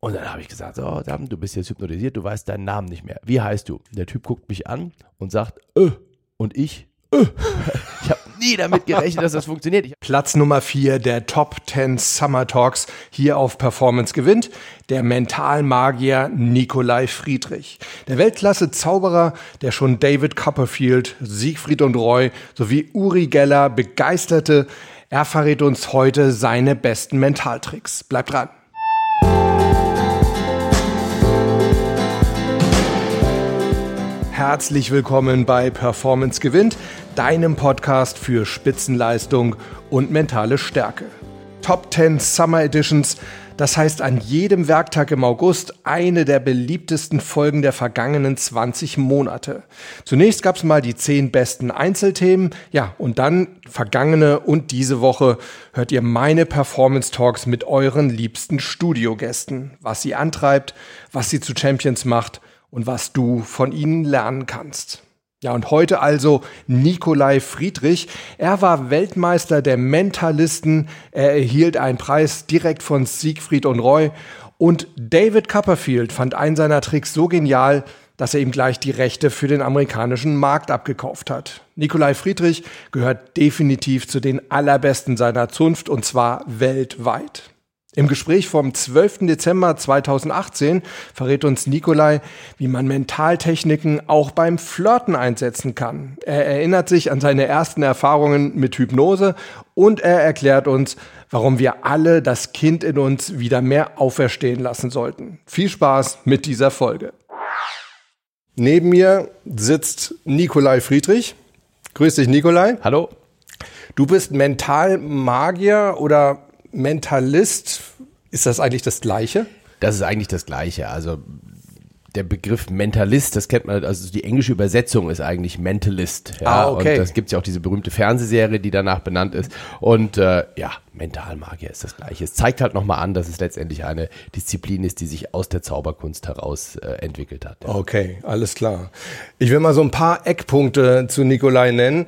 Und dann habe ich gesagt, so, Sam, du bist jetzt hypnotisiert, du weißt deinen Namen nicht mehr. Wie heißt du? Der Typ guckt mich an und sagt, äh. Und ich, äh. Ich habe nie damit gerechnet, dass das funktioniert. Ich Platz Nummer 4 der Top 10 Summer Talks hier auf Performance gewinnt der Mentalmagier Nikolai Friedrich. Der Weltklasse-Zauberer, der schon David Copperfield, Siegfried und Roy sowie Uri Geller begeisterte. Er verrät uns heute seine besten Mentaltricks. Bleibt dran. Herzlich willkommen bei Performance gewinnt, deinem Podcast für Spitzenleistung und mentale Stärke. Top 10 Summer Editions, das heißt an jedem Werktag im August eine der beliebtesten Folgen der vergangenen 20 Monate. Zunächst gab es mal die 10 besten Einzelthemen, ja, und dann vergangene und diese Woche hört ihr meine Performance Talks mit euren liebsten Studiogästen, was sie antreibt, was sie zu Champions macht und was du von ihnen lernen kannst. Ja, und heute also Nikolai Friedrich. Er war Weltmeister der Mentalisten. Er erhielt einen Preis direkt von Siegfried und Roy. Und David Copperfield fand einen seiner Tricks so genial, dass er ihm gleich die Rechte für den amerikanischen Markt abgekauft hat. Nikolai Friedrich gehört definitiv zu den allerbesten seiner Zunft und zwar weltweit. Im Gespräch vom 12. Dezember 2018 verrät uns Nikolai, wie man Mentaltechniken auch beim Flirten einsetzen kann. Er erinnert sich an seine ersten Erfahrungen mit Hypnose und er erklärt uns, warum wir alle das Kind in uns wieder mehr auferstehen lassen sollten. Viel Spaß mit dieser Folge. Neben mir sitzt Nikolai Friedrich. Grüß dich, Nikolai. Hallo. Du bist Mentalmagier oder Mentalist, ist das eigentlich das Gleiche? Das ist eigentlich das Gleiche. Also der Begriff Mentalist, das kennt man, also die englische Übersetzung ist eigentlich Mentalist. Ja, ah, okay. Und das gibt ja auch diese berühmte Fernsehserie, die danach benannt ist. Und äh, ja, Mentalmagier ist das Gleiche. Es zeigt halt nochmal an, dass es letztendlich eine Disziplin ist, die sich aus der Zauberkunst heraus äh, entwickelt hat. Ja. Okay, alles klar. Ich will mal so ein paar Eckpunkte zu Nikolai nennen.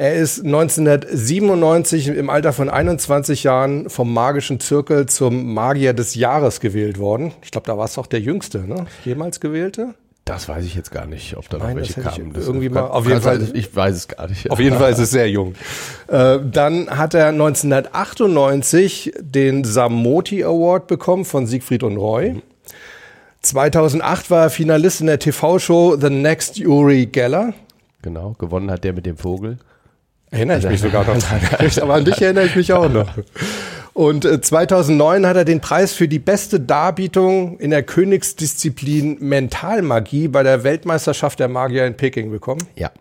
Er ist 1997 im Alter von 21 Jahren vom magischen Zirkel zum Magier des Jahres gewählt worden. Ich glaube, da war es auch der jüngste, ne? Jemals gewählte? Das weiß ich jetzt gar nicht, ob da noch welche kamen. Irgendwie mal, auf jeden Fall, sein, ich weiß es gar nicht. auf jeden Fall ist es sehr jung. Äh, dann hat er 1998 den Samoti Award bekommen von Siegfried und Roy. 2008 war er Finalist in der TV-Show The Next Uri Geller. Genau, gewonnen hat der mit dem Vogel. Erinnere ich mich sogar noch dran. Aber an dich erinnere ich mich auch noch. Und äh, 2009 hat er den Preis für die beste Darbietung in der Königsdisziplin Mentalmagie bei der Weltmeisterschaft der Magier in Peking bekommen. Ja,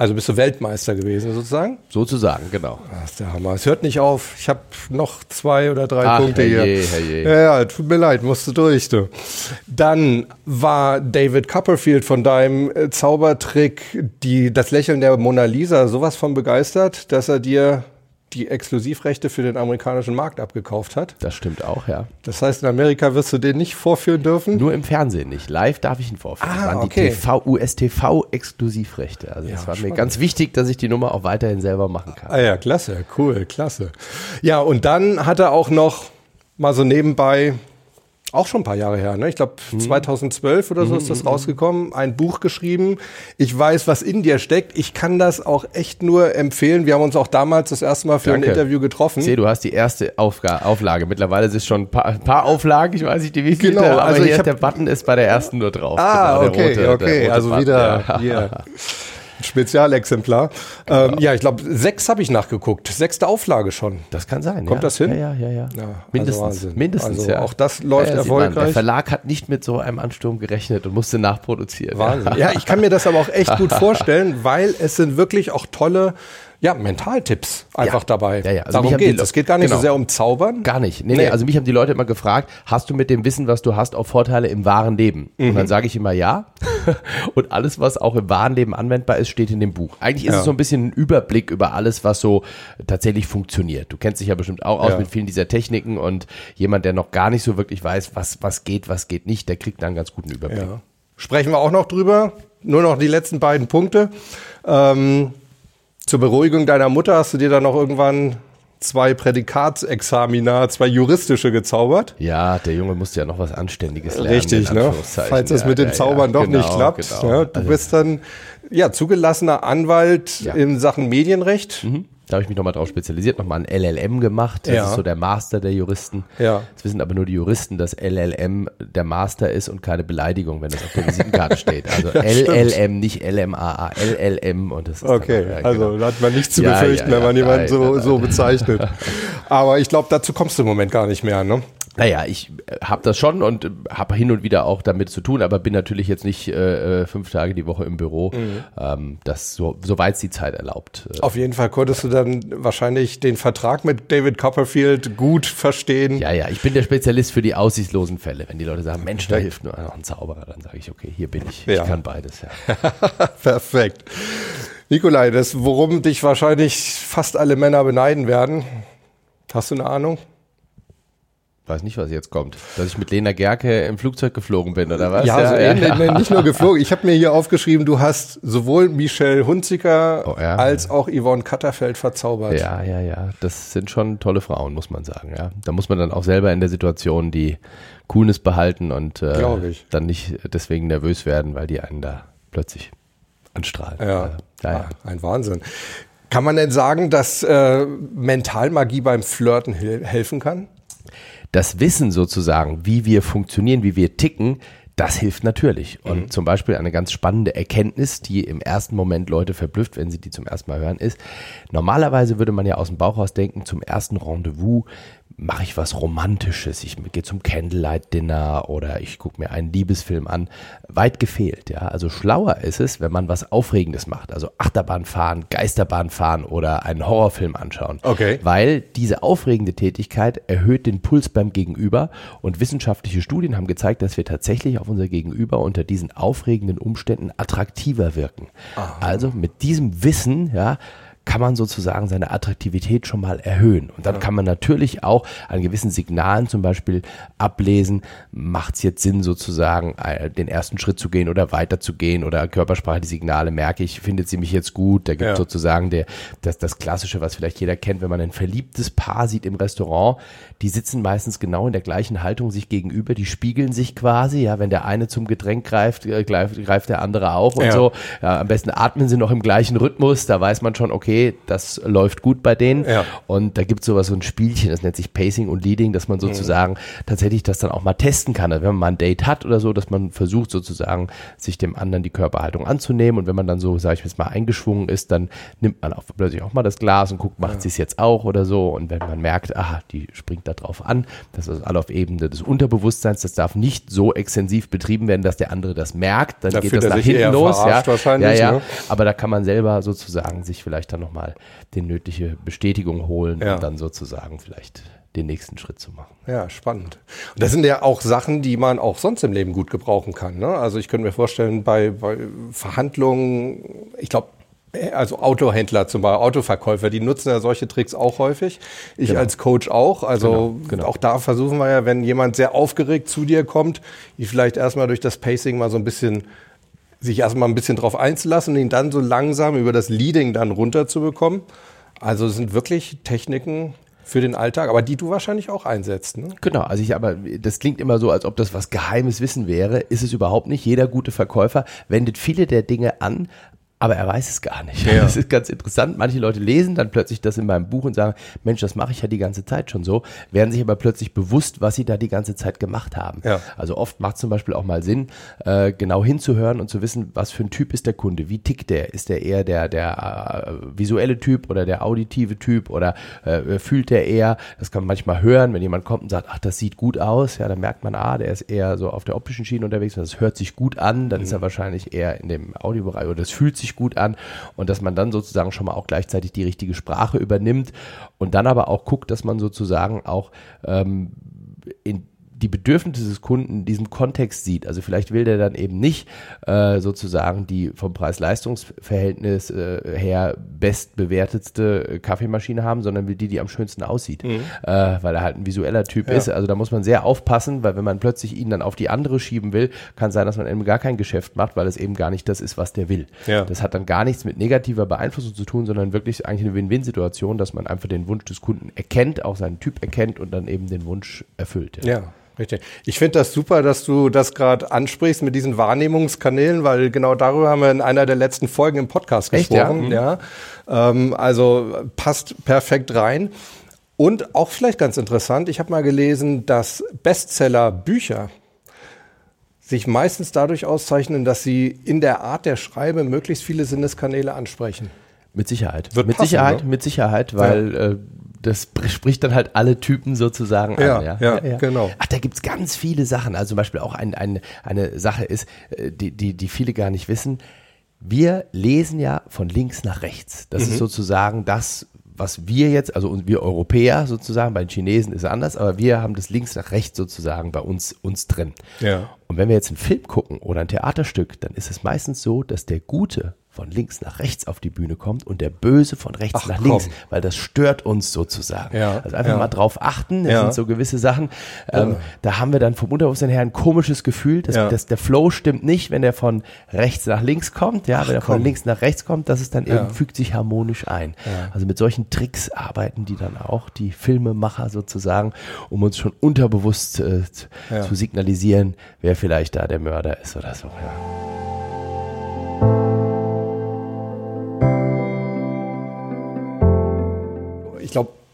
Also bist du Weltmeister gewesen sozusagen? sozusagen, genau. Das ist der Hammer. Es hört nicht auf. Ich habe noch zwei oder drei Ach, Punkte herrje, hier. herrje. Ja, ja, tut mir leid, musst du durch. Du. Dann war David Copperfield von deinem äh, Zaubertrick, die, das Lächeln der Mona Lisa, sowas von begeistert, dass er dir die Exklusivrechte für den amerikanischen Markt abgekauft hat. Das stimmt auch, ja. Das heißt, in Amerika wirst du den nicht vorführen dürfen. Nur im Fernsehen nicht. Live darf ich ihn vorführen. Ah, das waren okay. die TV, USTV-Exklusivrechte. Also das Ja, war mir spannend. ganz wichtig, dass ich die Nummer auch weiterhin selber machen kann. Ah ja, klasse, cool, klasse. Ja, und dann hat er auch noch mal so nebenbei, auch schon ein paar Jahre her, ne? ich glaube 2012 oder so ist das rausgekommen, ein Buch geschrieben. Ich weiß, was in dir steckt. Ich kann das auch echt nur empfehlen. Wir haben uns auch damals das erste Mal für Danke. ein Interview getroffen. Ich sehe, du hast die erste Aufga Auflage. Mittlerweile ist es schon ein paar, ein paar Auflagen. Ich weiß nicht, wie viele, Genau, aber also hier der Button ist bei der ersten nur drauf. Ah, Genau, okay, rote- okay. Also Button, wieder ja. hier. Ein Spezialexemplar. Ähm, ja, ich glaube, sechs habe ich nachgeguckt. Sechste Auflage schon. Das kann sein. Kommt ja. das hin? Ja, ja, ja. ja. Ja, also mindestens. Wahnsinn. mindestens, Also ja. auch das läuft ja, sieht man. erfolgreich. Der Verlag hat nicht mit so einem Ansturm gerechnet und musste nachproduzieren. Wahnsinn. Ja, ich kann mir das aber auch echt gut vorstellen, weil es sind wirklich auch tolle ja, Mentaltipps einfach Ja. dabei. Ja, ja. Also Darum geht's. Le- Es geht gar nicht genau. so sehr um Zaubern. Gar nicht. Nee, nee, Nee. Also mich haben die Leute immer gefragt, hast du mit dem Wissen, was du hast, auch Vorteile im wahren Leben? Und Mhm. dann sage ich immer ja. Und alles, was auch im wahren Leben anwendbar ist, steht in dem Buch. Eigentlich ist Ja. es so ein bisschen ein Überblick über alles, was so tatsächlich funktioniert. Du kennst dich ja bestimmt auch aus mit vielen dieser Techniken und jemand, der noch gar nicht so wirklich weiß, was, was geht, was geht nicht, der kriegt da einen ganz guten Überblick. Sprechen wir auch noch drüber. Nur noch die letzten beiden Punkte. Ähm, zur Beruhigung deiner Mutter hast du dir dann noch irgendwann zwei Prädikatsexamina, zwei juristische gezaubert. Ja, der Junge musste ja noch was Anständiges lernen. Richtig, ne? Falls das mit dem Zaubern ja, doch genau, nicht klappt. Genau. Ja, du also, bist dann ja zugelassener Anwalt ja. in Sachen Medienrecht. Mhm. Da habe ich mich nochmal drauf spezialisiert, nochmal ein LLM gemacht. Das ja. ist so der Master der Juristen. Ja. Das wissen aber nur die Juristen, dass LLM der Master ist und keine Beleidigung, wenn das auf der Visitenkarte steht. Also LLM, stimmt. nicht LMAA, LLM und das ist Okay, dann, ja, also genau. da hat man nichts zu befürchten, wenn man jemanden so, so bezeichnet. aber ich glaube, dazu kommst du im Moment gar nicht mehr, ne? Naja, ich äh, habe das schon und äh, habe hin und wieder auch damit zu tun, aber bin natürlich jetzt nicht äh, äh, fünf Tage die Woche im Büro. Mhm. Ähm, das so, soweit es die Zeit erlaubt. Auf jeden Fall konntest du dann wahrscheinlich den Vertrag mit David Copperfield gut verstehen. Ja, ja, ich bin der Spezialist für die aussichtslosen Fälle. Wenn die Leute sagen, Mensch, da hilft nur noch ein Zauberer, dann sage ich, okay, hier bin ich. Ja. Ich kann beides. Ja. Perfekt. Nikolai, das, worum dich wahrscheinlich fast alle Männer beneiden werden, hast du eine Ahnung? Weiß nicht, was jetzt kommt. Dass ich mit Lena Gerke im Flugzeug geflogen bin, oder was? Ja, ja so ja, ähnlich. Ja. nicht nur geflogen. Ich habe mir hier aufgeschrieben, du hast sowohl Michelle Hunziker oh, ja. als auch Yvonne Katterfeld verzaubert. Ja, ja, ja. Das sind schon tolle Frauen, muss man sagen. Ja. Da muss man dann auch selber in der Situation die Coolness behalten und äh, dann nicht deswegen nervös werden, weil die einen da plötzlich anstrahlen. Ja, also, Ach, ein Wahnsinn. Kann man denn sagen, dass äh, Mentalmagie beim Flirten helfen kann? Das Wissen sozusagen, wie wir funktionieren, wie wir ticken, das hilft natürlich. Und mhm. zum Beispiel eine ganz spannende Erkenntnis, die im ersten Moment Leute verblüfft, wenn sie die zum ersten Mal hören, ist, normalerweise würde man ja aus dem Bauch raus denken, zum ersten Rendezvous mache ich was Romantisches, ich gehe zum Candlelight-Dinner oder ich gucke mir einen Liebesfilm an. Weit gefehlt, ja. Also schlauer ist es, wenn man was Aufregendes macht, also Achterbahn fahren, Geisterbahn fahren oder einen Horrorfilm anschauen. Okay. Weil diese aufregende Tätigkeit erhöht den Puls beim Gegenüber und wissenschaftliche Studien haben gezeigt, dass wir tatsächlich auf unser Gegenüber unter diesen aufregenden Umständen attraktiver wirken. Aha. Also mit diesem Wissen, ja, kann man sozusagen seine Attraktivität schon mal erhöhen. Und dann ja. kann man natürlich auch an gewissen Signalen zum Beispiel ablesen, macht es jetzt Sinn sozusagen äh, den ersten Schritt zu gehen oder weiterzugehen oder Körpersprache, die Signale merke ich, findet sie mich jetzt gut. Da gibt ja. sozusagen der, das, das Klassische, was vielleicht jeder kennt, wenn man ein verliebtes Paar sieht im Restaurant, die sitzen meistens genau in der gleichen Haltung sich gegenüber, die spiegeln sich quasi, ja, wenn der eine zum Getränk greift, äh, greift, greift der andere auch und ja. so. Ja, am besten atmen sie noch im gleichen Rhythmus, da weiß man schon, okay, okay, das läuft gut bei denen. Ja. Und da gibt es sowas, so ein Spielchen, das nennt sich Pacing und Leading, dass man mhm. sozusagen mhm. tatsächlich das dann auch mal testen kann. Also wenn man mal ein Date hat oder so, dass man versucht sozusagen, sich dem anderen die Körperhaltung anzunehmen. Und wenn man dann so, sage ich jetzt mal, eingeschwungen ist, dann nimmt man auch plötzlich auch mal das Glas und guckt, macht ja. sie es jetzt auch oder so. Und wenn man merkt, aha, die springt da drauf an, das ist alles auf Ebene des Unterbewusstseins, das darf nicht so extensiv betrieben werden, dass der andere das merkt, dann da geht das nach hinten los. Ja, ja, ja. Ne? Aber da kann man selber sozusagen sich vielleicht dann nochmal die nötige Bestätigung holen ja. und dann sozusagen vielleicht den nächsten Schritt zu machen. Ja, spannend. Und das sind ja auch Sachen, die man auch sonst im Leben gut gebrauchen kann. Ne? Also ich könnte mir vorstellen, bei, bei Verhandlungen, ich glaube, also Autohändler zum Beispiel, Autoverkäufer, die nutzen ja solche Tricks auch häufig. Ich genau. als Coach auch. Also genau, genau. auch da versuchen wir ja, wenn jemand sehr aufgeregt zu dir kommt, ihn vielleicht erstmal durch das Pacing mal so ein bisschen sich erstmal ein bisschen drauf einzulassen und ihn dann so langsam über das Leading dann runterzubekommen. Also es sind wirklich Techniken, für den Alltag, aber die du wahrscheinlich auch einsetzt. Ne? Genau, also ich aber, das klingt immer so, als ob das was geheimes Wissen wäre, ist es überhaupt nicht. Jeder gute Verkäufer wendet viele der Dinge an, aber er weiß es gar nicht. Ja. Das ist ganz interessant. Manche Leute lesen dann plötzlich das in meinem Buch und sagen, Mensch, das mache ich ja die ganze Zeit schon so, werden sich aber plötzlich bewusst, was sie da die ganze Zeit gemacht haben. Ja. Also oft macht es zum Beispiel auch mal Sinn, äh, genau hinzuhören und zu wissen, was für ein Typ ist der Kunde, wie tickt der? Ist der eher der, der äh, visuelle Typ oder der auditive Typ oder äh, fühlt der eher? Das kann man manchmal hören, wenn jemand kommt und sagt, ach, das sieht gut aus, ja, dann merkt man, ah, der ist eher so auf der optischen Schiene unterwegs, das hört sich gut an, dann mhm. ist er wahrscheinlich eher in dem Audiobereich oder das fühlt sich sich gut an und dass man dann sozusagen schon mal auch gleichzeitig die richtige Sprache übernimmt und dann aber auch guckt, dass man sozusagen auch ähm, in die Bedürfnisse des Kunden in diesem Kontext sieht. Also vielleicht will der dann eben nicht äh, sozusagen die vom Preis-Leistungs-Verhältnis äh, her bestbewertetste Kaffeemaschine haben, sondern will die, die am schönsten aussieht, mhm. äh, weil er halt ein visueller Typ ja. ist. Also da muss man sehr aufpassen, weil wenn man plötzlich ihn dann auf die andere schieben will, kann sein, dass man eben gar kein Geschäft macht, weil es eben gar nicht das ist, was der will. Ja. Das hat dann gar nichts mit negativer Beeinflussung zu tun, sondern wirklich eigentlich eine Win-Win-Situation, dass man einfach den Wunsch des Kunden erkennt, auch seinen Typ erkennt und dann eben den Wunsch erfüllt. ja. ja. Richtig. Ich finde das super, dass du das gerade ansprichst mit diesen Wahrnehmungskanälen, weil genau darüber haben wir in einer der letzten Folgen im Podcast Echt, gesprochen. Ja? Mhm. ja. Ähm, also passt perfekt rein. Und auch vielleicht ganz interessant, ich habe mal gelesen, dass Bestseller-Bücher sich meistens dadurch auszeichnen, dass sie in der Art der Schreibe möglichst viele Sinneskanäle ansprechen. Mit Sicherheit. Wird mit passen, Sicherheit, ne? mit Sicherheit, weil ja. äh, das spricht dann halt alle Typen sozusagen ja, an. Ja, ja, ja, genau. Ach, da gibt's ganz viele Sachen. Also zum Beispiel auch ein, ein, eine Sache ist, äh, die, die, die viele gar nicht wissen. Wir lesen ja von links nach rechts. Das mhm. ist sozusagen das, was wir jetzt, also wir Europäer sozusagen, bei den Chinesen ist es anders, aber wir haben das links nach rechts sozusagen bei uns, uns drin. Ja. Und wenn wir jetzt einen Film gucken oder ein Theaterstück, dann ist es meistens so, dass der Gute von links nach rechts auf die Bühne kommt und der Böse von rechts Ach, nach links, komm. weil das stört uns sozusagen. Ja, also einfach ja. mal drauf achten, das ja. sind so gewisse Sachen. Ähm, da haben wir dann vom Unterbewusstsein her ein komisches Gefühl, dass, dass, der Flow stimmt nicht, wenn der von rechts nach links kommt, ja, Ach, wenn er von links nach rechts kommt, dass es dann eben fügt sich harmonisch ein. Also mit solchen Tricks arbeiten die dann auch, die Filmemacher sozusagen, um uns schon unterbewusst äh, zu signalisieren, wer vielleicht da der Mörder ist oder so.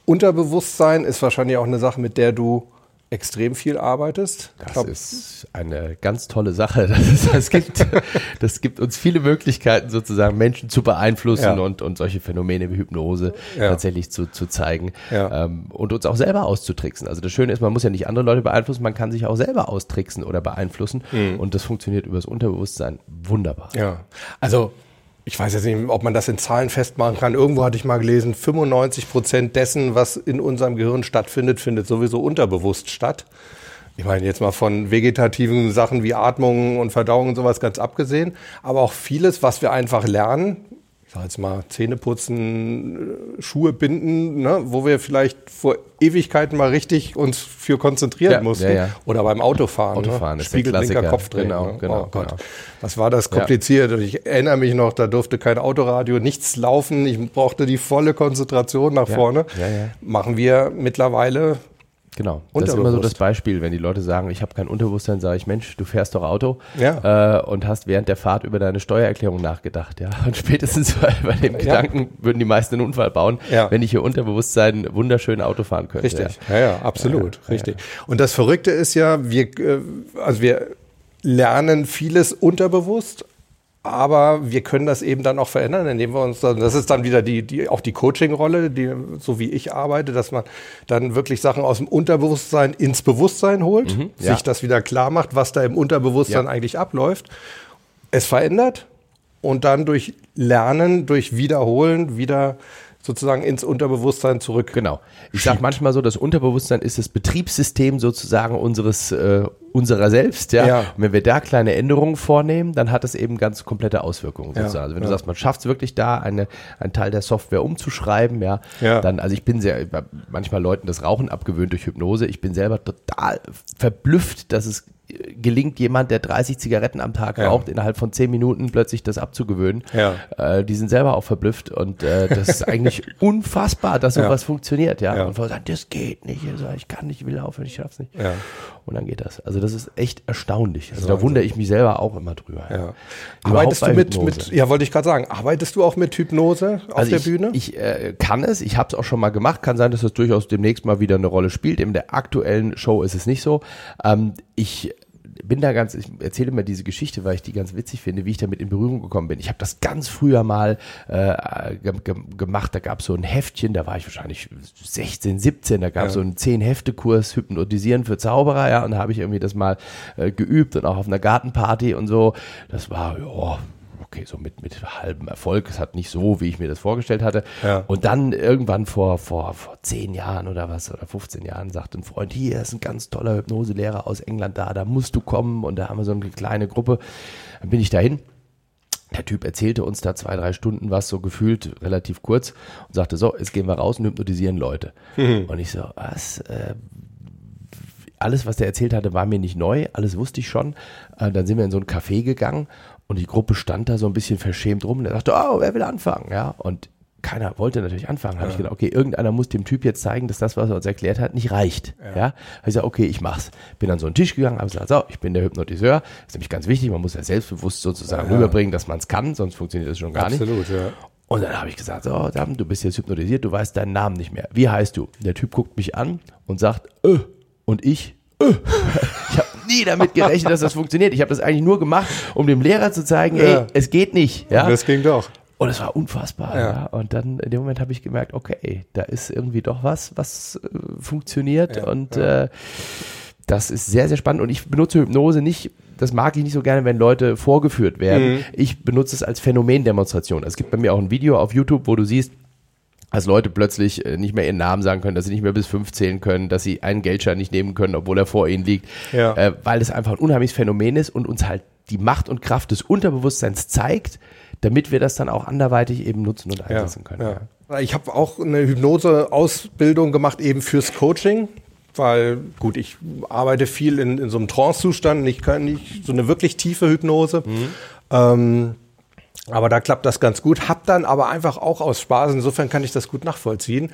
Unterbewusstsein ist wahrscheinlich auch eine Sache, mit der du extrem viel arbeitest. Das glaub, ist eine ganz tolle Sache. Das, ist, das, gibt, das gibt uns viele Möglichkeiten, sozusagen Menschen zu beeinflussen ja. und, und solche Phänomene wie Hypnose ja. tatsächlich zu, zu zeigen ja. ähm, und uns auch selber auszutricksen. Also das Schöne ist, man muss ja nicht andere Leute beeinflussen, man kann sich auch selber austricksen oder beeinflussen mhm. und das funktioniert übers Unterbewusstsein wunderbar. Ja, also ich weiß jetzt nicht, ob man das in Zahlen festmachen kann. Irgendwo hatte ich mal gelesen, 95 Prozent dessen, was in unserem Gehirn stattfindet, findet sowieso unterbewusst statt. Ich meine jetzt mal von vegetativen Sachen wie Atmung und Verdauung und sowas ganz abgesehen. Aber auch vieles, was wir einfach lernen, sag jetzt mal, Zähne putzen, Schuhe binden, ne, wo wir vielleicht vor Ewigkeiten mal richtig uns für konzentrieren ja, mussten. Ja, ja. Oder beim Autofahren. Ne? Autofahren ne? ist Spiegelblinker Kopfdrehen. Genau, ne? genau, oh Gott, genau. was war das kompliziert. Und ich erinnere mich noch, da durfte kein Autoradio, nichts laufen. Ich brauchte die volle Konzentration nach vorne. Machen wir mittlerweile Genau. Das ist immer so das Beispiel, wenn die Leute sagen, ich habe kein Unterbewusstsein, sage ich, Mensch, du fährst doch Auto ja. äh, und hast während der Fahrt über deine Steuererklärung nachgedacht. Ja? Und spätestens bei, bei dem ja. Gedanken würden die meisten einen Unfall bauen, ja. wenn ich hier Unterbewusstsein wunderschön Auto fahren könnte. Richtig, ja, ja, absolut, richtig. Und das Verrückte ist ja, wir, äh, also wir lernen vieles unterbewusst, aber wir können das eben dann auch verändern, indem wir uns dann, das ist dann wieder die, die auch die Coaching-Rolle, die, so wie ich arbeite, dass man dann wirklich Sachen aus dem Unterbewusstsein ins Bewusstsein holt, mhm, ja. sich das wieder klar macht, was da im Unterbewusstsein ja. eigentlich abläuft, es verändert und dann durch Lernen, durch Wiederholen wieder sozusagen ins Unterbewusstsein zurück. Genau. Ich sage manchmal so, das Unterbewusstsein ist das Betriebssystem sozusagen unseres äh, unserer selbst, ja. ja. Und wenn wir da kleine Änderungen vornehmen, dann hat es eben ganz komplette Auswirkungen sozusagen. Ja, also wenn ja. du sagst, man schafft es wirklich da, eine, einen Teil der Software umzuschreiben, ja, ja, dann, also ich bin sehr, manchmal Leuten das Rauchen abgewöhnt durch Hypnose. Ich bin selber total verblüfft, dass es gelingt jemand, der 30 Zigaretten am Tag ja. raucht, innerhalb von 10 Minuten plötzlich das abzugewöhnen. Ja. Äh, die sind selber auch verblüfft und äh, das ist eigentlich unfassbar, dass sowas ja. funktioniert, ja. Und sagen, das geht nicht, also ich kann nicht, ich will aufhören, ich schaff's nicht. Ja. Und dann geht das. Also das ist echt erstaunlich. Also da wundere ich mich selber auch immer drüber. Ja. Arbeitest du mit, mit, ja, wollte ich gerade sagen, arbeitest du auch mit Hypnose auf also der ich, Bühne? Ich äh, kann es, ich habe es auch schon mal gemacht. Kann sein, dass das durchaus demnächst mal wieder eine Rolle spielt. In der aktuellen Show ist es nicht so. Ähm, ich bin da ganz, ich erzähle immer diese Geschichte, weil ich die ganz witzig finde, wie ich damit in Berührung gekommen bin. Ich habe das ganz früher mal äh, ge ge gemacht. Da gab es so ein Heftchen, da war ich wahrscheinlich 16, 17, da gab es ja. so einen 10-Hefte-Kurs Hypnotisieren für Zauberer, ja, und da habe ich irgendwie das mal äh, geübt und auch auf einer Gartenparty und so. Das war, ja, okay, so mit, mit halbem Erfolg. Es hat nicht so, wie ich mir das vorgestellt hatte. Ja. Und dann irgendwann vor, vor, vor zehn Jahren oder was, oder 15 Jahren, sagte ein Freund, hier ist ein ganz toller Hypnoselehrer aus England da, da musst du kommen. Und da haben wir so eine kleine Gruppe. Dann bin ich dahin. Der Typ erzählte uns da zwei, drei Stunden was, so gefühlt relativ kurz und sagte, so, jetzt gehen wir raus und hypnotisieren Leute. Und ich so, was? Äh, alles, was der erzählt hatte, war mir nicht neu, alles wusste ich schon. Äh, dann sind wir in so ein Café gegangen und die Gruppe stand da so ein bisschen verschämt rum und er sagte, oh, wer will anfangen? Ja, und keiner wollte natürlich anfangen. Habe ich gedacht, okay, irgendeiner muss dem Typ jetzt zeigen, dass das, was er uns erklärt hat, nicht reicht. Ja. Habe ich gesagt, okay, ich mach's. Bin an so einen Tisch gegangen, habe gesagt, so, ich bin der Hypnotiseur. Das ist nämlich ganz wichtig, man muss ja selbstbewusst sozusagen rüberbringen, dass man es kann, sonst funktioniert das schon gar nicht. Absolut, ja. Und dann habe ich gesagt, so, Dam, du bist jetzt hypnotisiert, du weißt deinen Namen nicht mehr. Wie heißt du? Der Typ guckt mich an und sagt, äh. Und ich, äh. Nie damit gerechnet, dass das funktioniert. Ich habe das eigentlich nur gemacht, um dem Lehrer zu zeigen, ey, Ja. es geht nicht. Ja? Das ging doch. Und es war unfassbar. Ja. Ja. Und dann in dem Moment habe ich gemerkt, okay, da ist irgendwie doch was, was äh, funktioniert. Ja, und Äh, das ist sehr, sehr spannend. Und ich benutze Hypnose nicht, das mag ich nicht so gerne, wenn Leute vorgeführt werden. Mhm. Ich benutze es als Phänomendemonstration. Es gibt bei mir auch ein Video auf YouTube, wo du siehst, dass Leute plötzlich äh, nicht mehr ihren Namen sagen können, dass sie nicht mehr bis fünf zählen können, dass sie einen Geldschein nicht nehmen können, obwohl er vor ihnen liegt, Ja. äh, weil es einfach ein unheimliches Phänomen ist und uns halt die Macht und Kraft des Unterbewusstseins zeigt, damit wir das dann auch anderweitig eben nutzen und einsetzen können. Ja. Ja. Ich habe auch eine Hypnose-Ausbildung gemacht, eben fürs Coaching. Weil, gut, ich arbeite viel in, in so einem Trance-Zustand, nicht, kann nicht so eine wirklich tiefe Hypnose. Ähm, aber da klappt das ganz gut. Hab dann aber einfach auch aus Spaß, insofern kann ich das gut nachvollziehen,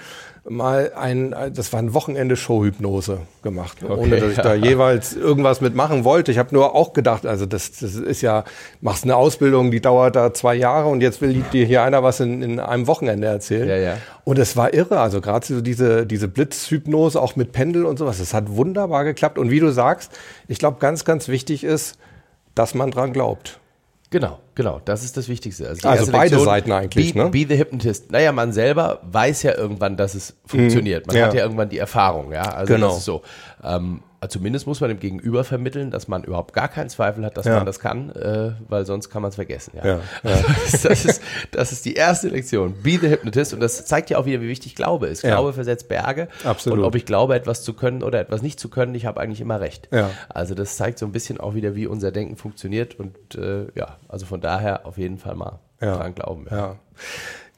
mal ein, das war ein Wochenende Showhypnose gemacht, ohne dass ich da jeweils irgendwas mitmachen wollte. Ich habe nur auch gedacht, also das, das ist ja, machst eine Ausbildung, die dauert da zwei Jahre und jetzt will dir hier einer was in, in einem Wochenende erzählen. Ja, ja. Und es war irre, also gerade so diese, diese Blitzhypnose auch mit Pendel und sowas, das hat wunderbar geklappt. Und wie du sagst, ich glaube, ganz, ganz wichtig ist, dass man dran glaubt. Genau, genau, das ist das Wichtigste. Also erste beide Lektion, Seiten eigentlich, Be, ne? be the Hypnotist. Naja, man selber weiß ja irgendwann, dass es funktioniert. Man ja. hat ja irgendwann die Erfahrung, ja. Also Genau. das ist so. Ähm, zumindest muss man dem Gegenüber vermitteln, dass man überhaupt gar keinen Zweifel hat, dass Ja. man das kann, äh, weil sonst kann man es vergessen. Ja. Ja, das, ist, das ist die erste Lektion. Be the Hypnotist. Und das zeigt ja auch wieder, wie wichtig Glaube ist. Ja. Glaube versetzt Berge. Absolut. Und ob ich glaube, etwas zu können oder etwas nicht zu können, ich habe eigentlich immer recht. Ja. Also das zeigt so ein bisschen auch wieder, wie unser Denken funktioniert. Und äh, ja, also von daher auf jeden Fall mal Ja. dran glauben. Ja.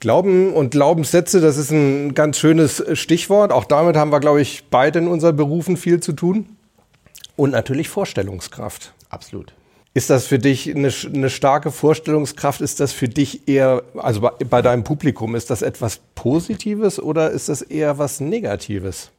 Glauben und Glaubenssätze, das ist ein ganz schönes Stichwort. Auch damit haben wir, glaube ich, beide in unseren Berufen viel zu tun. Und natürlich Vorstellungskraft. Absolut. Ist das für dich eine, eine starke Vorstellungskraft? Ist das für dich eher, also bei, bei deinem Publikum, ist das etwas Positives oder ist das eher was Negatives?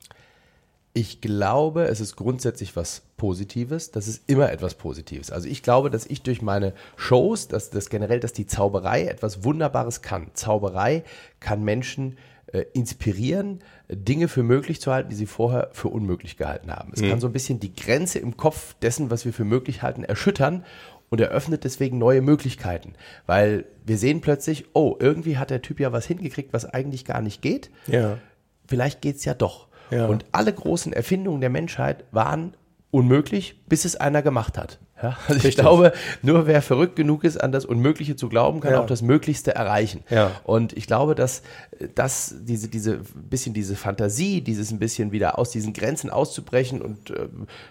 Ich glaube, es ist grundsätzlich was Positives. Das ist immer etwas Positives. Also ich glaube, dass ich durch meine Shows, dass das generell, dass die Zauberei etwas Wunderbares kann. Zauberei kann Menschen äh, inspirieren, Dinge für möglich zu halten, die sie vorher für unmöglich gehalten haben. Es kann so ein bisschen die Grenze im Kopf dessen, was wir für möglich halten, erschüttern und eröffnet deswegen neue Möglichkeiten. Weil wir sehen plötzlich, oh, irgendwie hat der Typ ja was hingekriegt, was eigentlich gar nicht geht Ja. vielleicht geht's ja doch. Ja. Und alle großen Erfindungen der Menschheit waren unmöglich, bis es einer gemacht hat. Ja, also ich Richtig. glaube, nur wer verrückt genug ist, an das Unmögliche zu glauben, kann Ja. auch das Möglichste erreichen. Ja. Und ich glaube, dass das diese diese bisschen diese Fantasie, dieses ein bisschen wieder aus diesen Grenzen auszubrechen und äh,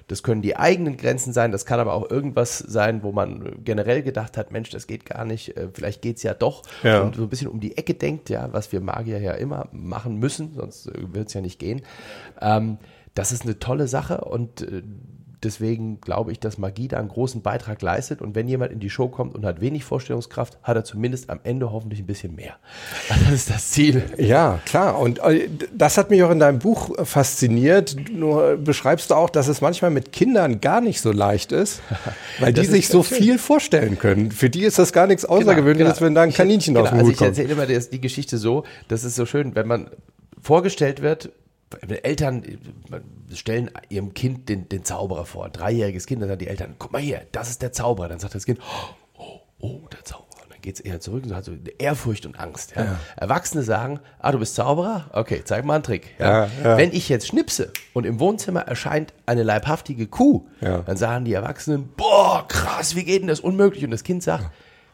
das können die eigenen Grenzen sein, das kann aber auch irgendwas sein, wo man generell gedacht hat, Mensch, das geht gar nicht, äh, vielleicht geht's ja doch Ja. und so ein bisschen um die Ecke denkt, ja, was wir Magier ja immer machen müssen, sonst äh, wird's ja nicht gehen. Ähm, das ist eine tolle Sache und äh, deswegen glaube ich, dass Magie da einen großen Beitrag leistet. Und wenn jemand in die Show kommt und hat wenig Vorstellungskraft, hat er zumindest am Ende hoffentlich ein bisschen mehr. Das ist das Ziel. Ja, klar. Und äh, das hat mich auch in deinem Buch äh, fasziniert. Nur beschreibst du auch, dass es manchmal mit Kindern gar nicht so leicht ist, weil die sich so schön. viel vorstellen können. Für die ist das gar nichts Außergewöhnliches, wenn da ein Ich- Kaninchen genau, auf den also Hut Ich kommt. erzähle immer die Geschichte so, das ist so schön, wenn man vorgestellt wird, Eltern äh, stellen ihrem Kind den, den Zauberer vor, ein dreijähriges Kind, dann sagen die Eltern, guck mal hier, das ist der Zauberer. Dann sagt das Kind, oh, oh, der Zauberer. Und dann geht es eher zurück und hat so Ehrfurcht und Angst. Ja. Erwachsene sagen, ah, du bist Zauberer? Okay, zeig mal einen Trick. Ja. Ja, ja. Wenn ich jetzt schnipse und im Wohnzimmer erscheint eine leibhaftige Kuh, Ja. dann sagen die Erwachsenen, boah, krass, wie geht denn das? Unmöglich. Und das Kind sagt,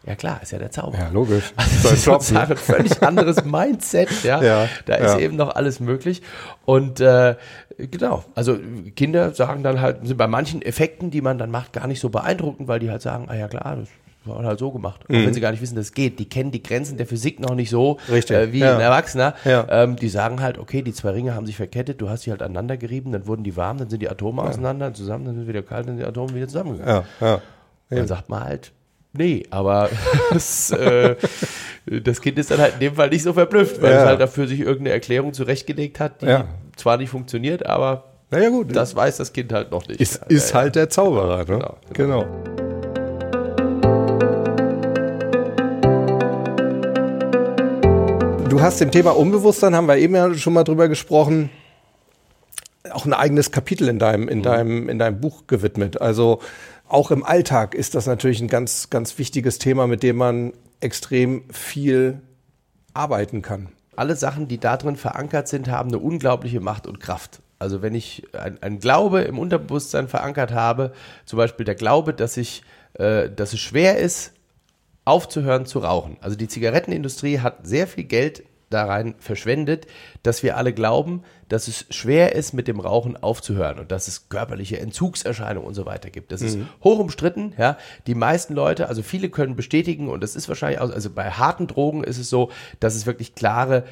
Ja klar, ist ja der Zauber. Ja, logisch. Also das ist sozusagen ein völlig anderes Mindset, ja. Ja, da ist ja. eben noch alles möglich. Und äh, genau, also Kinder sagen dann halt, sind bei manchen Effekten, die man dann macht, gar nicht so beeindruckend, weil die halt sagen, ah ja klar, das war halt so gemacht. Auch wenn sie gar nicht wissen, dass es geht. Die kennen die Grenzen der Physik noch nicht so Mhm. Richtig, äh, wie ja. ein Erwachsener. Ja. Ähm, die sagen halt, okay, die zwei Ringe haben sich verkettet, du hast sie halt aneinander gerieben, dann wurden die warm, dann sind die Atome auseinander, zusammen, dann sind sie wieder kalt, dann sind die Atome wieder zusammengegangen. Ja, ja. Dann sagt man halt, nee, aber das, äh, das Kind ist dann halt in dem Fall nicht so verblüfft, weil Ja. es halt dafür sich irgendeine Erklärung zurechtgelegt hat, die Ja. zwar nicht funktioniert, aber Na ja, gut. das weiß das Kind halt noch nicht. ist, ist halt der Zauberer, ne? Genau, genau. Du hast dem Thema Unbewusstsein, haben wir eben ja schon mal drüber gesprochen, auch ein eigenes Kapitel in deinem, in deinem, in deinem Buch gewidmet. Also auch im Alltag ist das natürlich ein ganz, ganz wichtiges Thema, mit dem man extrem viel arbeiten kann. alle Sachen, die da drin verankert sind, haben eine unglaubliche Macht und Kraft. Also wenn ich ein, ein Glaube im Unterbewusstsein verankert habe, zum Beispiel der Glaube, dass ich, äh, dass es schwer ist, aufzuhören zu rauchen. Also die Zigarettenindustrie hat sehr viel Geld da rein verschwendet, dass wir alle glauben, dass es schwer ist, mit dem Rauchen aufzuhören und dass es körperliche Entzugserscheinungen und so weiter gibt. Das ist hoch umstritten. Ja, die meisten Leute, also viele können bestätigen und das ist wahrscheinlich auch, also bei harten Drogen ist es so, dass es wirklich klare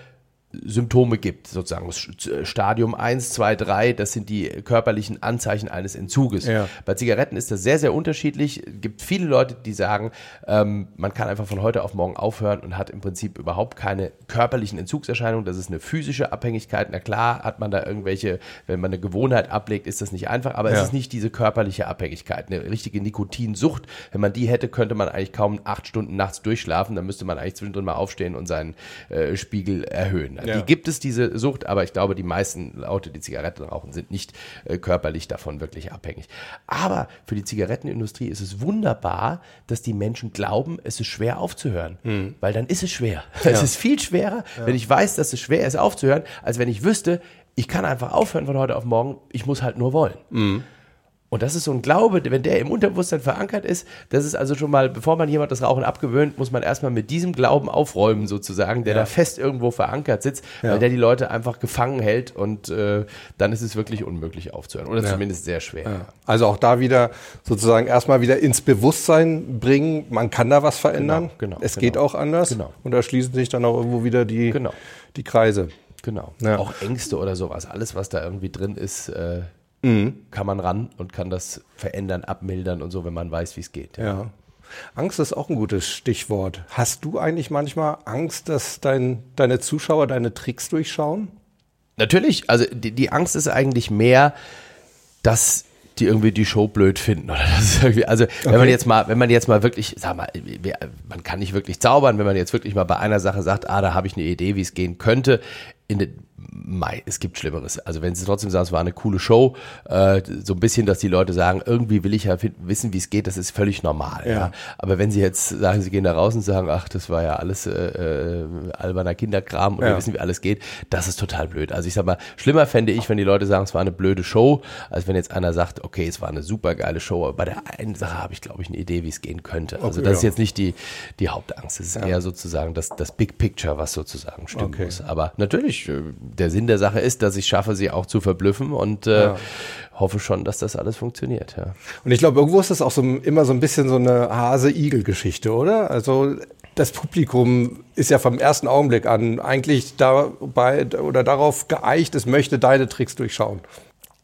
Symptome gibt, sozusagen Sch- Stadium 1, 2, 3, das sind die körperlichen Anzeichen eines Entzuges. Ja. Bei Zigaretten ist das sehr, sehr unterschiedlich. Es gibt viele Leute, die sagen, ähm, man kann einfach von heute auf morgen aufhören und hat im Prinzip überhaupt keine körperlichen Entzugserscheinungen. Das ist eine physische Abhängigkeit. Na klar hat man da irgendwelche, wenn man eine Gewohnheit ablegt, ist das nicht einfach, aber Ja. es ist nicht diese körperliche Abhängigkeit. Eine richtige Nikotinsucht, wenn man die hätte, könnte man eigentlich kaum acht Stunden nachts durchschlafen. Dann müsste man eigentlich zwischendrin mal aufstehen und seinen äh, Spiegel erhöhen. Ja. Die gibt es, diese Sucht, aber ich glaube, die meisten Leute, die Zigaretten rauchen, sind nicht äh, körperlich davon wirklich abhängig. Aber für die Zigarettenindustrie ist es wunderbar, dass die Menschen glauben, es ist schwer aufzuhören. Weil dann ist es schwer. Es ist viel schwerer, wenn ich weiß, dass es schwer ist aufzuhören, als wenn ich wüsste, ich kann einfach aufhören von heute auf morgen, ich muss halt nur wollen. Und das ist so ein Glaube, wenn der im Unterbewusstsein verankert ist, das ist also schon mal, bevor man jemand das Rauchen abgewöhnt, muss man erstmal mit diesem Glauben aufräumen, sozusagen, der da fest irgendwo verankert sitzt, weil der die Leute einfach gefangen hält und äh, dann ist es wirklich unmöglich aufzuhören. Oder zumindest sehr schwer. Also auch da wieder sozusagen erstmal wieder ins Bewusstsein bringen, man kann da was verändern. Genau, genau, es genau. geht auch anders. Genau. Und da schließen sich dann auch irgendwo wieder die, Genau. die Kreise. Genau. Ja. Auch Ängste oder sowas, alles, was da irgendwie drin ist, äh, kann man ran und kann das verändern, abmildern und so, wenn man weiß, wie es geht. Ja. Angst ist auch ein gutes Stichwort. Hast du eigentlich manchmal Angst, dass dein, deine Zuschauer deine Tricks durchschauen? Natürlich, also die, die Angst ist eigentlich mehr, dass die irgendwie die Show blöd finden oder das irgendwie, also wenn man Okay. jetzt mal, wenn man jetzt mal wirklich, sag mal, man kann nicht wirklich zaubern, wenn man jetzt wirklich mal bei einer Sache sagt, ah, da habe ich eine Idee, wie es gehen könnte. In Mai, es gibt Schlimmeres. Also wenn sie trotzdem sagen, es war eine coole Show, äh, so ein bisschen, dass die Leute sagen, irgendwie will ich ja wissen, wie es geht, das ist völlig normal. Ja. Ja. Aber wenn sie jetzt sagen, sie gehen da raus und sagen, ach, das war ja alles äh, äh, alberner Kinderkram und Ja. wir wissen, wie alles geht, das ist total blöd. Also ich sag mal, schlimmer fände ich, wenn die Leute sagen, es war eine blöde Show, als wenn jetzt einer sagt, okay, es war eine super geile Show, aber bei der einen Sache habe ich, glaube ich, eine Idee, wie es gehen könnte. Also Okay, das ist ja. jetzt nicht die, die Hauptangst, es ist eher sozusagen das, das Big Picture, was sozusagen stimmen Okay. muss. Aber natürlich, äh, der Sinn der Sache ist, dass ich schaffe, sie auch zu verblüffen und äh, Ja. hoffe schon, dass das alles funktioniert. Ja. Und ich glaube, irgendwo ist das auch so, immer so ein bisschen so eine Hase-Igel-Geschichte, oder? Also das Publikum ist ja vom ersten Augenblick an eigentlich dabei oder darauf geeicht, es möchte deine Tricks durchschauen.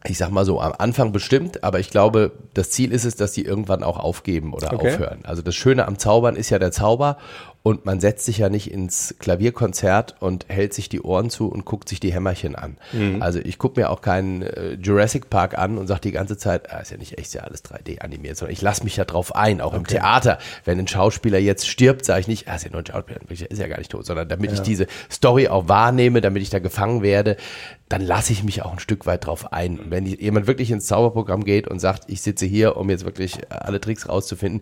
ich sag mal so, am Anfang bestimmt, aber ich glaube, das Ziel ist es, dass die irgendwann auch aufgeben oder Okay. aufhören. Also das Schöne am Zaubern ist ja der Zauber und man setzt sich ja nicht ins Klavierkonzert und hält sich die Ohren zu und guckt sich die Hämmerchen an. Also ich gucke mir auch keinen äh, Jurassic Park an und sage die ganze Zeit, ah, ist ja nicht echt, ist ja alles 3D animiert, sondern ich lasse mich ja drauf ein, auch im Theater. Wenn ein Schauspieler jetzt stirbt, sage ich nicht, ah, ist ja nur ein Schauspieler, ist ja gar nicht tot, sondern damit ich diese Story auch wahrnehme, damit ich da gefangen werde, dann lasse ich mich auch ein Stück weit drauf ein. Und wenn jemand wirklich ins Zauberprogramm geht und sagt, ich sitze hier, um jetzt wirklich alle Tricks rauszufinden,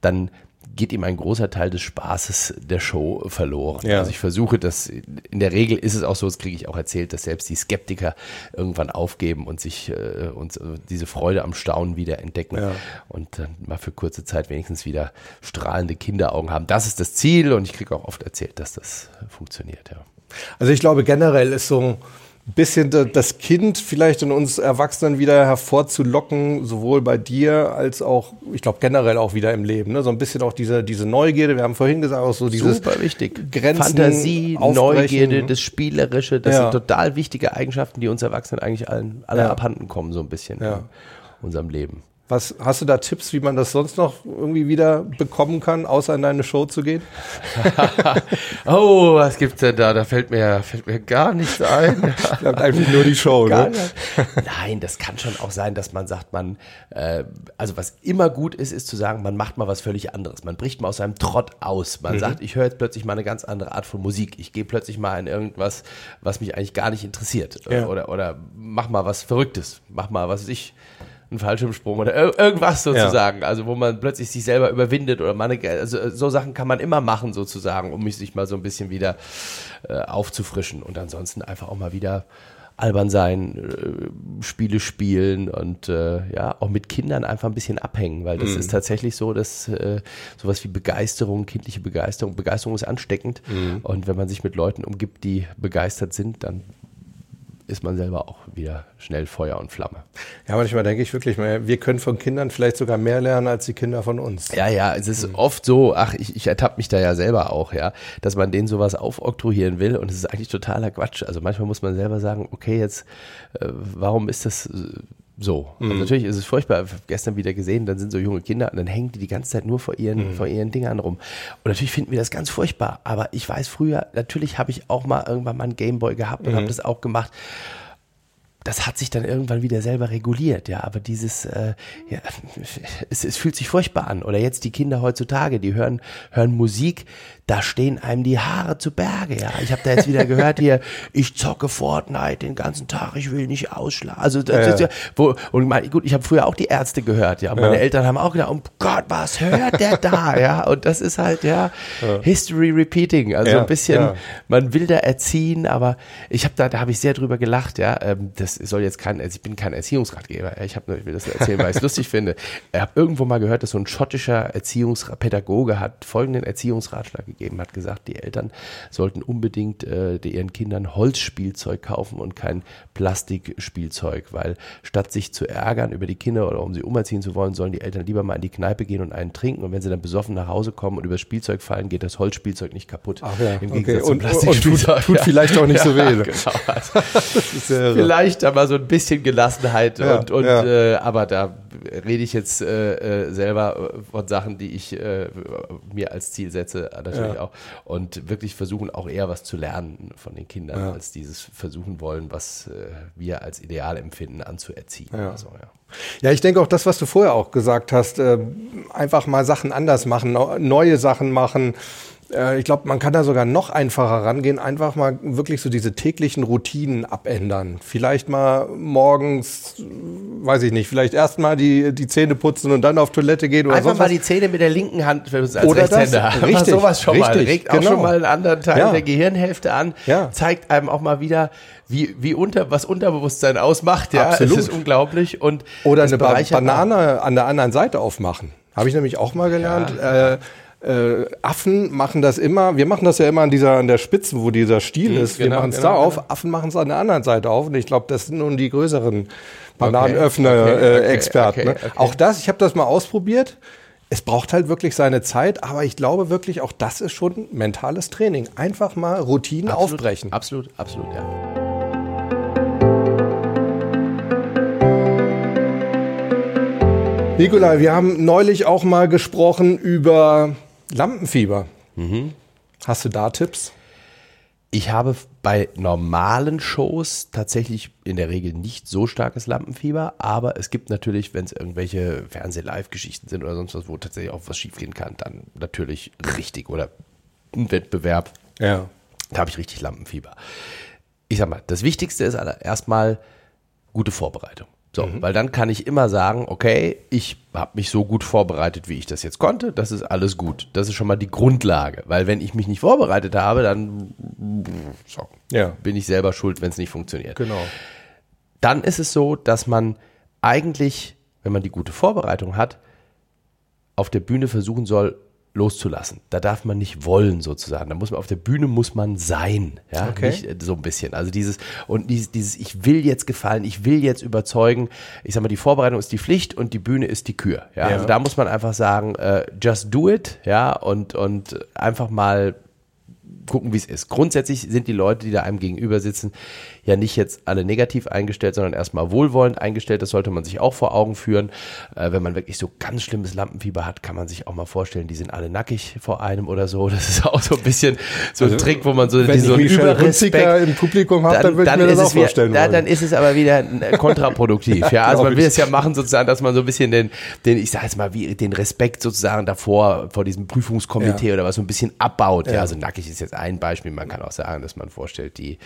dann geht ihm ein großer Teil des Spaßes der Show verloren. Ja. Also ich versuche das, in der Regel ist es auch so, das kriege ich auch erzählt, dass selbst die Skeptiker irgendwann aufgeben und sich äh, und äh, diese Freude am Staunen wieder entdecken Ja. und dann mal für kurze Zeit wenigstens wieder strahlende Kinderaugen haben. Das ist das Ziel und ich kriege auch oft erzählt, dass das funktioniert, ja. Also ich glaube generell ist so ein bisschen da- das Kind vielleicht in uns Erwachsenen wieder hervorzulocken, sowohl bei dir als auch, ich glaube generell auch wieder im Leben. Ne? So ein bisschen auch diese, diese Neugierde. Wir haben vorhin gesagt, auch so dieses Super wichtig. Grenzen Fantasie, aufbrechen. Neugierde, das Spielerische, das Ja. sind total wichtige Eigenschaften, die uns Erwachsenen eigentlich allen, alle Ja. abhanden kommen, so ein bisschen Ja. in unserem Leben. Was hast du da Tipps, wie man das sonst noch irgendwie wieder bekommen kann, außer in deine Show zu gehen? oh, was gibt's denn da? Da fällt mir, fällt mir gar nichts ein. Bleibt eigentlich nur die Show, Gar ne? Nein, das kann schon auch sein, dass man sagt, man, äh, also was immer gut ist, ist zu sagen, man macht mal was völlig anderes. Man bricht mal aus seinem Trott aus. Man sagt, ich höre jetzt plötzlich mal eine ganz andere Art von Musik. Ich gehe plötzlich mal in irgendwas, was mich eigentlich gar nicht interessiert. Ja. Oder, oder mach mal was Verrücktes. Mach mal, was weiß ich, einen Fallschirmsprung oder ir irgendwas sozusagen. Also wo man plötzlich sich selber überwindet oder man, also so Sachen kann man immer machen sozusagen, um mich sich mal so ein bisschen wieder äh, aufzufrischen und ansonsten einfach auch mal wieder albern sein, äh, Spiele spielen und äh, ja, auch mit Kindern einfach ein bisschen abhängen, weil das ist tatsächlich so, dass äh, sowas wie Begeisterung, kindliche Begeisterung, Begeisterung ist ansteckend und wenn man sich mit Leuten umgibt, die begeistert sind, dann ist man selber auch wieder schnell Feuer und Flamme. Ja, manchmal denke ich wirklich wir können von Kindern vielleicht sogar mehr lernen als die Kinder von uns. Ja, ja, es ist oft so, ach, ich, ich ertappe mich da ja selber auch, ja, dass man denen sowas aufoktroyieren will und es ist eigentlich totaler Quatsch. Also manchmal muss man selber sagen, okay, jetzt, äh, warum ist das äh, so? Also natürlich ist es furchtbar. Gestern wieder gesehen, dann sind so junge Kinder und dann hängen die die ganze Zeit nur vor ihren, vor ihren Dingern rum. Und natürlich finden wir das ganz furchtbar. Aber ich weiß früher, natürlich habe ich auch mal irgendwann mal einen Gameboy gehabt und habe das auch gemacht das hat sich dann irgendwann wieder selber reguliert, ja. Aber dieses, äh, ja, es, es fühlt sich furchtbar an. Oder jetzt die Kinder heutzutage, die hören, hören Musik, da stehen einem die Haare zu Berge, ja. Ich habe da jetzt wieder gehört hier, ich zocke Fortnite den ganzen Tag, ich will nicht ausschlafen. Also das Ja, ist ja. wo, und mein, gut, ich habe früher auch die Ärzte gehört, ja. Meine. Eltern haben auch gedacht, oh Gott, was hört der da, ja. Und das ist halt ja, History repeating, also ein bisschen man will da erziehen, aber ich habe da, da habe ich sehr drüber gelacht, ja. Ähm, das soll jetzt kein, also ich bin kein Erziehungsratgeber, ich habe nur, ich will das erzählen, weil ich es lustig finde. Ich habe irgendwo mal gehört, dass so ein schottischer Erziehungspädagoge hat folgenden Erziehungsratschlag gegeben, hat gesagt, die Eltern sollten unbedingt äh, ihren Kindern Holzspielzeug kaufen und kein Plastikspielzeug, weil statt sich zu ärgern über die Kinder oder um sie umerziehen zu wollen, sollen die Eltern lieber mal in die Kneipe gehen und einen trinken und wenn sie dann besoffen nach Hause kommen und über das Spielzeug fallen, geht das Holzspielzeug nicht kaputt. Ach ja, Im okay. Gegensatz zum Und- und Plastikspielzeug. tut- tut vielleicht auch nicht so weh? Genau. Also, ja vielleicht mal so ein bisschen Gelassenheit Ja, und, und ja. äh, aber da rede ich jetzt äh, äh, selber äh, von Sachen, die ich äh, mir als Ziel setze, äh, natürlich Ja. auch. Und wirklich versuchen auch eher was zu lernen von den Kindern, Ja. als dieses versuchen wollen, was äh, wir als Ideal empfinden, anzuerziehen. Ja. Also, ja. Ich denke auch das, was du vorher auch gesagt hast, äh, einfach mal Sachen anders machen, neu- neue Sachen machen. Äh, ich glaube, man kann da sogar noch einfacher rangehen, einfach mal wirklich so diese täglichen Routinen abändern. Vielleicht mal morgens, weiß ich nicht, vielleicht erst mal die, die Zähne putzen und dann auf Toilette gehen oder Einfach mal was. die Zähne mit der linken Hand als Oder das, Rechtshänder. Einfach richtig, sowas schon mal. richtig, Regt auch genau. schon mal einen anderen Teil Ja. der Gehirnhälfte an. Ja. Zeigt einem auch mal wieder, wie, wie unter, was Unterbewusstsein ausmacht. Ja, Absolut. Es ist unglaublich. Und Oder eine auch. Banane an der anderen Seite aufmachen. Habe ich nämlich auch mal gelernt. Äh, äh, Affen machen das immer, wir machen das ja immer an dieser an der Spitze, wo dieser Stiel Mhm, ist. Wir genau, machen es genau, da auf, genau. Affen machen es an der anderen Seite auf. Und ich glaube, das sind nun die größeren okay, Bananenöffner-Experten. okay, ne? okay. Auch das, ich habe das mal ausprobiert. Es braucht halt wirklich seine Zeit, aber ich glaube wirklich, auch das ist schon mentales Training. Einfach mal Routinen Absolut, aufbrechen. Absolut, absolut, ja. Nikolai, wir haben neulich auch mal gesprochen über Lampenfieber. Mhm. Hast du da Tipps? Ich habe bei normalen Shows tatsächlich in der Regel nicht so starkes Lampenfieber, aber es gibt natürlich, wenn es irgendwelche Fernseh-Live-Geschichten sind oder sonst was, wo tatsächlich auch was schiefgehen kann, dann natürlich richtig oder ein Wettbewerb, Ja. da habe ich richtig Lampenfieber. Ich sag mal, das Wichtigste ist erstmal gute Vorbereitung. So, mhm. weil dann kann ich immer sagen, okay, ich habe mich so gut vorbereitet, wie ich das jetzt konnte. Das ist alles gut. Das ist schon mal die Grundlage. Weil wenn ich mich nicht vorbereitet habe, dann so, ja. bin ich selber schuld, wenn es nicht funktioniert. Genau. Dann ist es so, dass man eigentlich, wenn man die gute Vorbereitung hat, auf der Bühne versuchen soll, loszulassen. Da darf man nicht wollen sozusagen. Da muss man auf der Bühne muss man sein, ja, okay. nicht äh, so ein bisschen. Also dieses und dieses, dieses ich will jetzt gefallen, ich will jetzt überzeugen. Ich sag mal, die Vorbereitung ist die Pflicht und die Bühne ist die Kür. Ja, ja. also da muss man einfach sagen, uh, just do it, ja und und einfach mal gucken, wie es ist. Grundsätzlich sind die Leute, die da einem gegenüber sitzen, ja nicht jetzt alle negativ eingestellt, sondern erstmal wohlwollend eingestellt. Das sollte man sich auch vor Augen führen. Äh, wenn man wirklich so ganz schlimmes Lampenfieber hat, kann man sich auch mal vorstellen, die sind alle nackig vor einem oder so. Das ist auch so ein bisschen so ein also, Trick, wo man so, wenn so ich Überrespekt im Publikum hat, dann, dann würde ich mir das auch vorstellen wieder, dann ist es aber wieder kontraproduktiv. ja, also man will es ja machen sozusagen, dass man so ein bisschen den, den ich sage jetzt mal, wie den Respekt sozusagen davor, vor diesem Prüfungskomitee ja. oder was so ein bisschen abbaut. Ja. ja, also nackig ist jetzt ein Beispiel. Man kann auch sagen, dass man vorstellt, die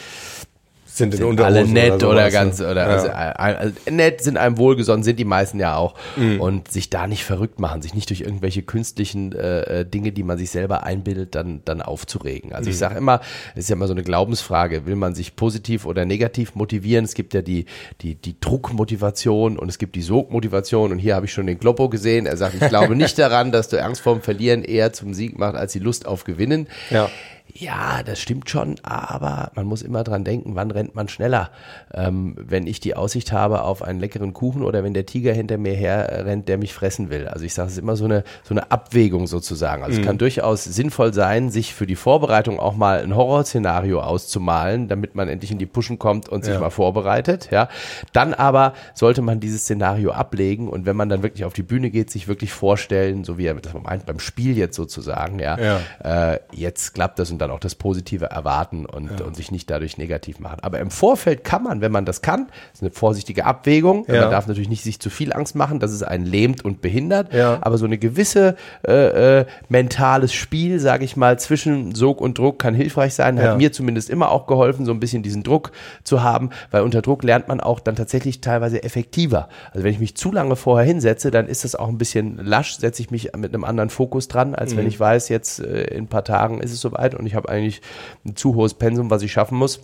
sind, sind alle nett oder, oder ganz oder ja. also, also, nett sind einem wohlgesonnen sind die meisten ja auch mhm. und sich da nicht verrückt machen sich nicht durch irgendwelche künstlichen äh, äh Dinge die man sich selber einbildet dann dann aufzuregen also mhm. ich sage immer es ist ja immer so eine Glaubensfrage will man sich positiv oder negativ motivieren es gibt ja die die die Druckmotivation und es gibt die Sogmotivation und hier habe ich schon den Kloppo gesehen er sagt ich glaube nicht daran dass du Angst vorm Verlieren eher zum Sieg macht als die Lust auf Gewinnen ja ja, das stimmt schon, aber man muss immer dran denken, wann rennt man schneller. Ähm, wenn ich die Aussicht habe auf einen leckeren Kuchen oder wenn der Tiger hinter mir her rennt, der mich fressen will. Also ich sage, es ist immer so eine, so eine Abwägung sozusagen. Also mhm. es kann durchaus sinnvoll sein, sich für die Vorbereitung auch mal ein Horrorszenario auszumalen, damit man endlich in die Puschen kommt und sich ja. mal vorbereitet. Ja, Dann aber sollte man dieses Szenario ablegen und wenn man dann wirklich auf die Bühne geht, sich wirklich vorstellen, so wie er das meint, beim Spiel jetzt sozusagen, ja, ja. Äh, jetzt klappt das und dann auch das Positive erwarten und, ja. und sich nicht dadurch negativ machen. Aber im Vorfeld kann man, wenn man das kann, ist eine vorsichtige Abwägung. Ja. Man darf natürlich nicht sich zu viel Angst machen, dass es einen lähmt und behindert. Ja. Aber so eine gewisse äh, äh, mentales Spiel, sage ich mal, zwischen Sog und Druck kann hilfreich sein. Hat mir zumindest immer auch geholfen, so ein bisschen diesen Druck zu haben, weil unter Druck lernt man auch dann tatsächlich teilweise effektiver. Also wenn ich mich zu lange vorher hinsetze, dann ist das auch ein bisschen lasch, setze ich mich mit einem anderen Fokus dran, als mhm. wenn ich weiß, jetzt äh, in ein paar Tagen ist es soweit und ich habe eigentlich ein zu hohes Pensum, was ich schaffen muss.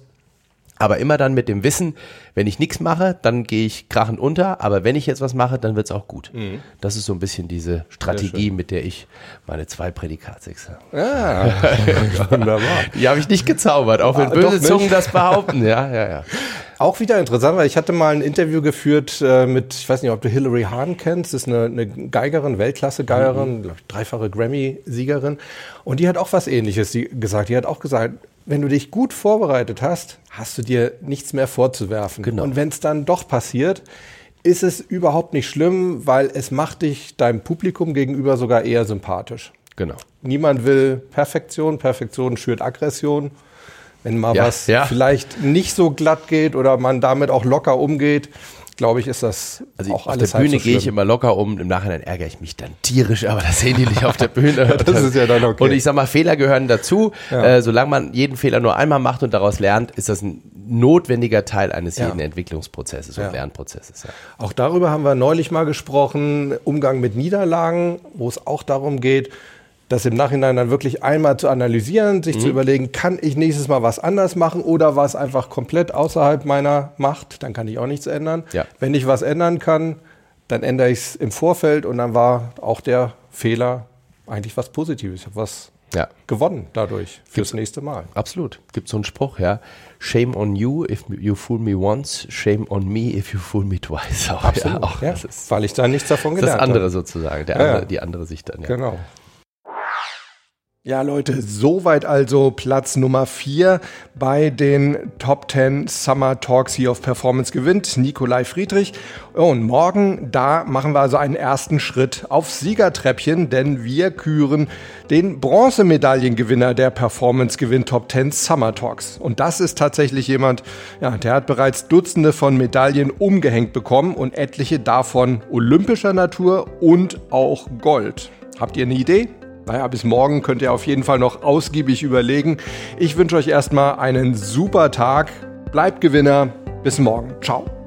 Aber immer dann mit dem Wissen, wenn ich nichts mache, dann gehe ich krachend unter. Aber wenn ich jetzt was mache, dann wird es auch gut. Mhm. Das ist so ein bisschen diese Strategie, mit der ich meine zwei Prädikatsexamen. Ja, wunderbar. Die habe ich nicht gezaubert, auch wenn ah, böse Zungen das behaupten. Ja, ja, ja. Auch wieder interessant, weil ich hatte mal ein Interview geführt äh, mit, ich weiß nicht, ob du Hilary Hahn kennst, das ist eine, eine Geigerin, Weltklasse-Geigerin, mhm. dreifache Grammy-Siegerin. Und die hat auch was ähnliches gesagt. Die hat auch gesagt, wenn du dich gut vorbereitet hast, hast du dir nichts mehr vorzuwerfen. Genau. Und wenn es dann doch passiert, ist es überhaupt nicht schlimm, weil es macht dich deinem Publikum gegenüber sogar eher sympathisch. Genau. Niemand will Perfektion. Perfektion schürt Aggression. Wenn mal ja, was ja. vielleicht nicht so glatt geht oder man damit auch locker umgeht, glaube ich, ist das also auch alles Auf der Bühne so gehe ich immer locker um, im Nachhinein ärgere ich mich dann tierisch, aber das sehen die nicht auf der Bühne. das ist ja dann okay. Und ich sag mal, Fehler gehören dazu. Ja. Äh, solange man jeden Fehler nur einmal macht und daraus lernt, ist das ein notwendiger Teil eines ja. jeden Entwicklungsprozesses und ja. Lernprozesses. Auch darüber haben wir neulich mal gesprochen, Umgang mit Niederlagen, wo es auch darum geht, das im Nachhinein dann wirklich einmal zu analysieren, sich mhm. zu überlegen, kann ich nächstes Mal was anders machen oder was einfach komplett außerhalb meiner Macht, dann kann ich auch nichts ändern. Ja. Wenn ich was ändern kann, dann ändere ich es im Vorfeld und dann war auch der Fehler eigentlich was Positives. Ich habe was ja. gewonnen dadurch fürs Gibt's, nächste Mal. Absolut. Gibt so einen Spruch, ja. Shame on you if you fool me once, shame on me if you fool me twice. Auch, Absolut. Ja, auch, ja. weil ich da nichts davon gelernt habe. Das andere sozusagen, der andere, die andere Sicht dann. Ja. Genau. Ja, Leute, soweit also Platz Nummer 4 bei den Top 10 Summer Talks hier auf Performance gewinnt, Nikolai Friedrich. Und morgen, da machen wir also einen ersten Schritt auf Siegertreppchen, denn wir küren den Bronzemedaillengewinner der Performance Gewinn Top 10 Summer Talks. Und das ist tatsächlich jemand, ja, der hat bereits Dutzende von Medaillen umgehängt bekommen und etliche davon olympischer Natur und auch Gold. Habt ihr eine Idee? Naja, bis morgen könnt ihr auf jeden Fall noch ausgiebig überlegen. Ich wünsche euch erstmal einen super Tag. Bleibt Gewinner. Bis morgen. Ciao.